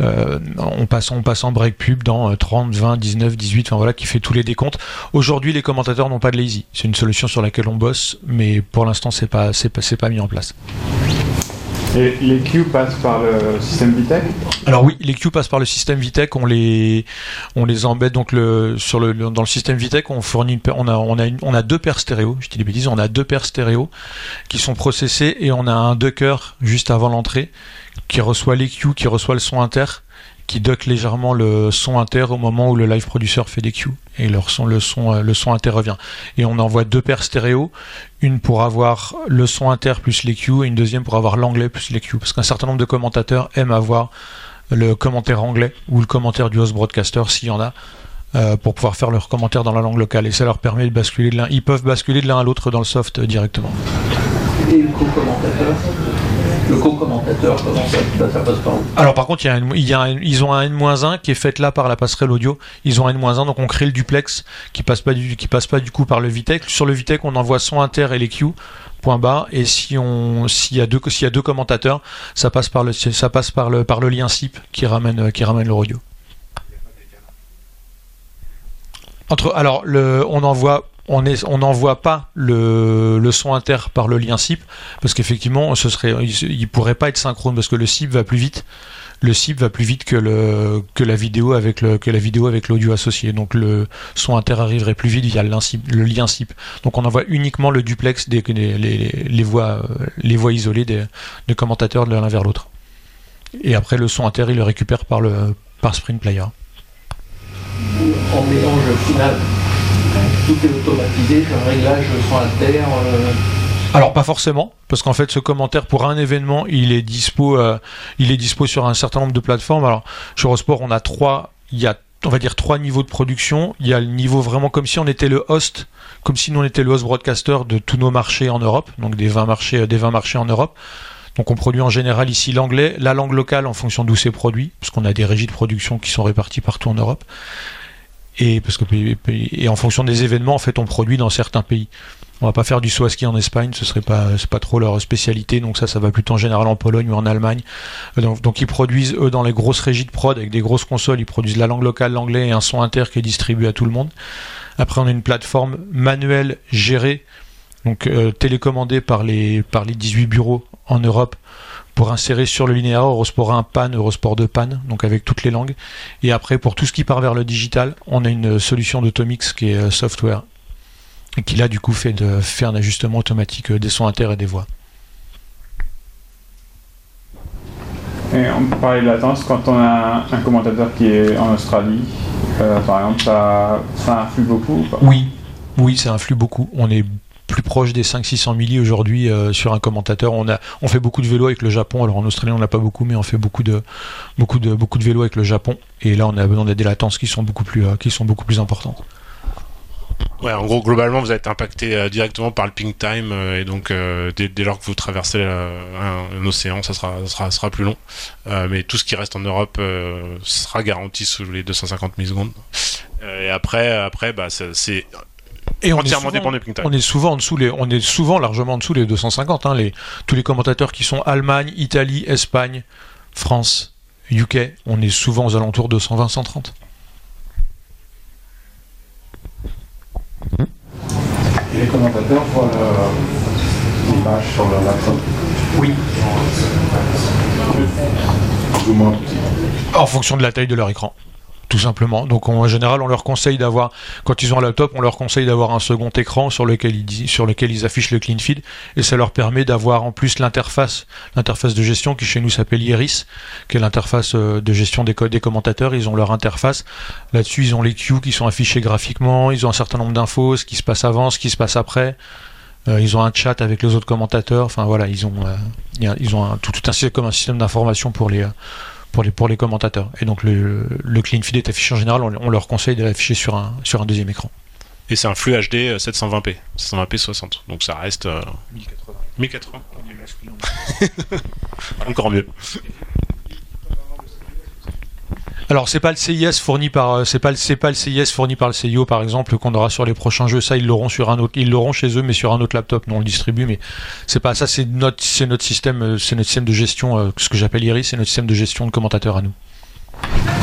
[SPEAKER 2] euh, on, passe, on passe en break pub dans 30, 20, 19, 18, enfin voilà, qui fait tous les décomptes. Aujourd'hui, les commentateurs n'ont pas de lazy. C'est une solution sur laquelle on bosse, mais pour l'instant, c'est pas, pas mis en place.
[SPEAKER 4] Et les queues passent par le système Vitec
[SPEAKER 2] Alors oui, les queues passent par le système Vitec. On les, on les embête donc sur le, dans le système Vitec. On fournit, on a, on a, on a deux paires stéréo. Je dis des bêtises. On a deux paires stéréo qui sont processées et on a un ducker juste avant l'entrée qui reçoit les queues, qui reçoit le son inter qui duck légèrement le son inter au moment où le live producer fait des cues et leur son, le son euh, le son inter revient. Et on envoie deux paires stéréo une pour avoir le son inter plus les cues et une deuxième pour avoir l'anglais plus les cues. Parce qu'un certain nombre de commentateurs aiment avoir le commentaire anglais ou le commentaire du host broadcaster s'il y en a euh, pour pouvoir faire leur commentaire dans la langue locale. Et ça leur permet de basculer de l'un ils peuvent basculer de l'un à l'autre dans le soft directement.
[SPEAKER 5] Et le co-commentateur le co-commentateur, passe par où
[SPEAKER 2] Alors par contre, il y a, ils ont un N-1 qui est fait là par la passerelle audio. Ils ont un N-1, donc on crée le duplex qui passe pas du, qui passe pas du coup par le Vitec. Sur le Vitec, on envoie son inter et les Q. Point bas et si on s'il y a deux s'il y a deux commentateurs ça passe par le par le lien SIP qui ramène qui ramène le audio entre alors le on envoie on n'envoie pas le, son inter par le lien SIP parce qu'effectivement ce il, pourrait pas être synchrone parce que le SIP va plus vite. Que la vidéo avec l'audio associé. Donc le son inter arriverait plus vite via le lien SIP, donc on envoie uniquement le duplex des voix isolées des, commentateurs l'un vers l'autre. Et après le son inter il le récupère par le par Sprint Player
[SPEAKER 5] tout est automatisé, un réglage son inter. Euh.
[SPEAKER 2] Alors pas forcément, parce qu'en fait ce commentaire pour un événement, il est dispo, euh, il est dispo sur un certain nombre de plateformes. Alors sur Eurosport, on a trois, on va dire trois niveaux de production. Il y a le niveau vraiment comme si on était le host, comme si nous on était le host broadcaster de tous nos marchés en Europe, donc des 20 marchés, des 20 marchés en Europe. Donc on produit en général ici l'anglais, la langue locale en fonction d'où c'est produit, parce qu'on a des régies de production qui sont réparties partout en Europe et parce que et en fonction des événements en fait on produit dans certains pays. On va pas faire du saut à ski en Espagne ce serait pas c'est pas trop leur spécialité donc ça ça va plutôt en général en Pologne ou en Allemagne. Donc, donc ils produisent eux dans les grosses régies de prod avec des grosses consoles ils produisent la langue locale l'anglais et un son inter qui est distribué à tout le monde. Après on a une plateforme manuelle gérée donc euh, télécommandée par les par les 18 bureaux en Europe pour insérer sur le linéaire Eurosport 1 PAN, Eurosport 2 PAN, donc avec toutes les langues. Et après, pour tout ce qui part vers le digital, on a une solution d'Automix qui est euh, software. et qui là du coup fait, de, faire un ajustement automatique des sons inter et des voix.
[SPEAKER 6] Et on peut parler de latence quand on a un commentateur qui est en Australie, par exemple, ça, ça influe beaucoup
[SPEAKER 2] Oui, oui, ça influe beaucoup. On est plus proche des 500-600 milli aujourd'hui euh, sur un commentateur. On, a, on fait beaucoup de vélo avec le Japon. Alors en Australie, on n'a pas beaucoup, mais on fait beaucoup de, beaucoup de, beaucoup de vélo avec le Japon. Et là, on a, a des latences qui sont beaucoup plus, euh, qui sont beaucoup plus importantes.
[SPEAKER 3] Ouais, en gros, globalement, vous êtes impacté euh, directement par le ping time, et donc dès, lors que vous traversez un, océan, ça sera, sera, sera plus long. mais tout ce qui reste en Europe sera garanti sous les 250 millisecondes. et après, après bah, c'est
[SPEAKER 2] et on est, souvent, on est souvent en dessous les, on est souvent largement en dessous les 250. Hein, les, tous les commentateurs qui sont Allemagne, Italie, Espagne, France, UK, on est souvent aux alentours de 120-130.
[SPEAKER 4] Et les commentateurs voient l'image sur leur laptop
[SPEAKER 2] Oui. En fonction de la taille de leur écran tout simplement. Donc en général, on leur conseille d'avoir, quand ils ont un laptop, on leur conseille d'avoir un second écran sur lequel ils, sur lequel ils affichent le clean feed, et ça leur permet d'avoir en plus l'interface, l'interface de gestion qui chez nous s'appelle Iris, qui est l'interface euh, de gestion des, des commentateurs. Ils ont leur interface. Là-dessus, ils ont les queues qui sont affichés graphiquement, ils ont un certain nombre d'infos, ce qui se passe avant, ce qui se passe après. Euh, ils ont un chat avec les autres commentateurs. Enfin voilà, ils ont, euh, ils ont un, tout, un, comme un système d'information pour les pour les, pour les commentateurs. Et donc le, le clean feed est affiché en général, on, leur conseille de l'afficher sur un, sur un deuxième écran.
[SPEAKER 3] Et c'est un flux HD 720p, 720p 60. Donc ça reste 1080. 1080. Encore mieux.
[SPEAKER 2] Alors c'est pas le CIS fourni par euh, c'est pas le c'est pas le CIS fourni par le CIO par exemple qu'on aura sur les prochains jeux. Ça ils l'auront sur un autre ils l'auront chez eux mais sur un autre laptop. Non on le distribue mais c'est pas ça. C'est notre c'est notre système euh, c'est notre système de gestion euh, ce que j'appelle Iris c'est notre système de gestion de commentateurs à nous.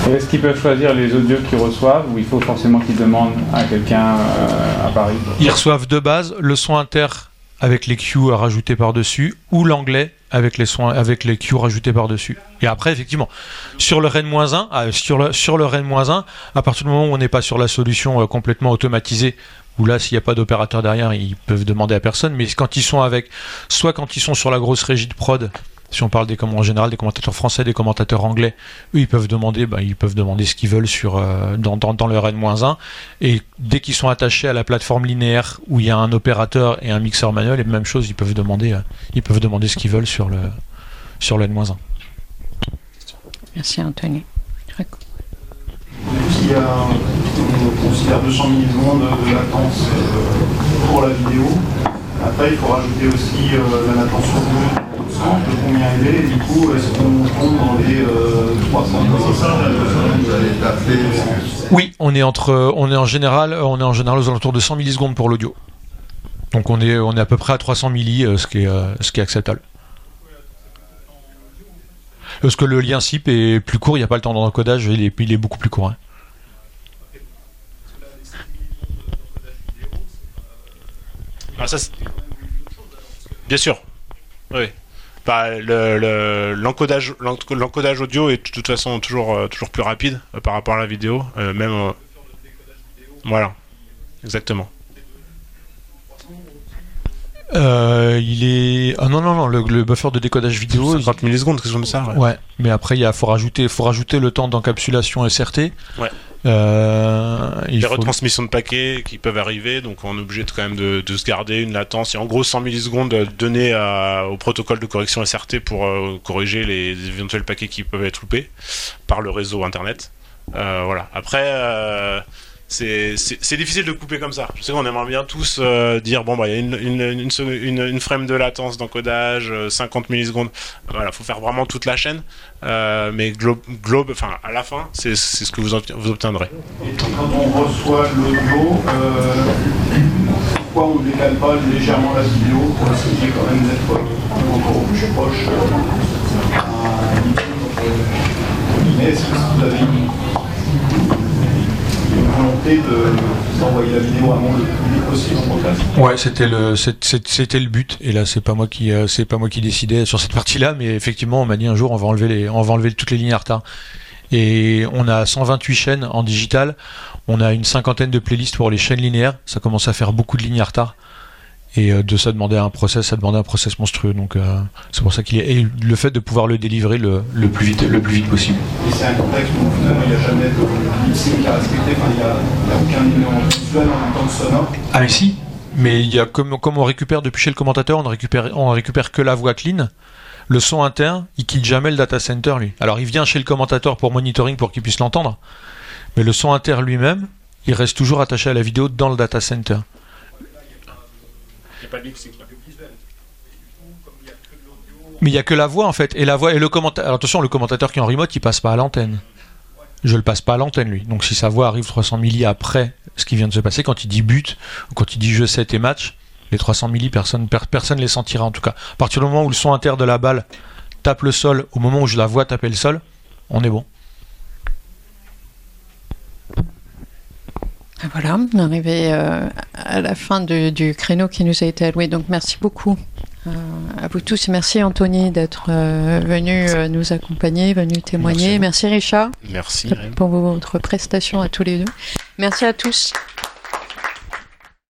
[SPEAKER 6] Est-ce qu'ils peuvent choisir les audios qu'ils reçoivent ou il faut forcément qu'ils demandent à quelqu'un à Paris?
[SPEAKER 2] Ils reçoivent de base le son inter avec les cues à rajouter par-dessus, ou l'anglais avec les soins, avec les cues rajoutés par-dessus. Et après, effectivement, sur le REN-1, ah, sur le, sur le REN-1, à partir du moment où on n'est pas sur la solution euh, complètement automatisée, où là, s'il n'y a pas d'opérateur derrière, ils peuvent demander à personne, mais quand ils sont avec, soit quand ils sont sur la grosse régie de prod, si on parle des en général des commentateurs français, des commentateurs anglais, eux ils peuvent demander, ben, ils peuvent demander ce qu'ils veulent sur euh, dans, leur N-1 et dès qu'ils sont attachés à la plateforme linéaire où il y a un opérateur et un mixeur manuel, et même chose, ils peuvent demander, euh, ils peuvent demander ce qu'ils veulent sur le sur le N-1.
[SPEAKER 1] Merci Anthony.
[SPEAKER 4] Il y a, on considère 200 millisecondes de latence euh, pour la vidéo. Après, il faut rajouter aussi la latence au du coup, est-ce qu'on dans les euh,
[SPEAKER 2] Oui, on est, entre, on, est en général, on est en général aux alentours de 100 millisecondes pour l'audio. Donc on est, on est à peu près à 300 milli, euh, ce qui est, euh, ce qui est acceptable. Parce que le lien SIP est plus court, il n'y a pas le temps d'encodage, il est, il est beaucoup plus court. Hein.
[SPEAKER 3] Ah, Bien sûr. Oui. Bah, l'encodage l'encodage audio est de toute façon toujours, euh, toujours plus rapide euh, par rapport à la vidéo. Euh, même. voilà. Exactement.
[SPEAKER 2] il est. Ah non, non, non, le, buffer de décodage vidéo.
[SPEAKER 3] 50 millisecondes, quelque chose comme ça.
[SPEAKER 2] Ouais. mais après, il faut, rajouter, faut rajouter le temps d'encapsulation SRT.
[SPEAKER 3] Ouais. Euh, les retransmissions de paquets qui peuvent arriver, donc on est obligé de, quand même de, se garder une latence. Et en gros 100 millisecondes données au protocole de correction SRT pour euh, corriger les éventuels paquets qui peuvent être loupés par le réseau internet. Euh, voilà. Après, c'est difficile de couper comme ça. Je sais qu'on aimerait bien tous euh, dire bon bah il y a une, une, une, frame de latence d'encodage, 50 euh, millisecondes. Voilà, faut faire vraiment toute la chaîne. Euh, mais globe, globe, à la fin, c'est ce que vous, obtiendrez.
[SPEAKER 4] Et quand on reçoit l'audio, pourquoi on ne décale pas légèrement la vidéo pour essayer quand même d'être encore plus proche Mais est-ce que vous avez
[SPEAKER 2] Ouais, c'était le, but. Et là, c'est pas moi qui, c'est pas moi qui décidais sur cette partie-là, mais effectivement, on m'a dit un jour, on va enlever les, on va enlever toutes les lignes à retard. Et on a 128 chaînes en digital. On a une cinquantaine de playlists pour les chaînes linéaires. Ça commence à faire beaucoup de lignes à retard. Et euh, de ça demander un process, ça demandait un process monstrueux. Donc euh, c'est pour ça qu'il est. Et le fait de pouvoir le délivrer le, le plus vite, le plus vite possible.
[SPEAKER 4] Et c'est un contexte où finalement il n'y a jamais de lip à respecter, enfin, il n'y a, aucun élément visuel en même temps que sonore.
[SPEAKER 2] Ah mais si Mais il y a comme, comme on récupère depuis chez le commentateur, on récupère, on récupère que la voix clean. Le son interne, il quitte jamais le data center lui. Alors il vient chez le commentateur pour monitoring pour qu'il puisse l'entendre. Mais le son interne lui-même, il reste toujours attaché à la vidéo dans le data center. Mais il n'y a que la voix en fait. Et la voix et le commentateur. Attention, le commentateur qui est en remote, il passe pas à l'antenne. Je le passe pas à l'antenne lui. Donc si sa voix arrive 300 milli après ce qui vient de se passer, quand il dit but, ou quand il dit jeu 7 et match, les 300 milli, personne, per- personne les sentira en tout cas. À partir du moment où le son inter de la balle tape le sol, au moment où je la vois taper le sol, on est bon.
[SPEAKER 1] Voilà, on est arrivé euh, à la fin du créneau qui nous a été alloué. Donc merci beaucoup euh, à vous tous merci Anthony d'être euh, venu nous accompagner, venu témoigner. Merci, Richard
[SPEAKER 3] Merci.
[SPEAKER 1] pour votre prestation à tous les deux. Merci à tous.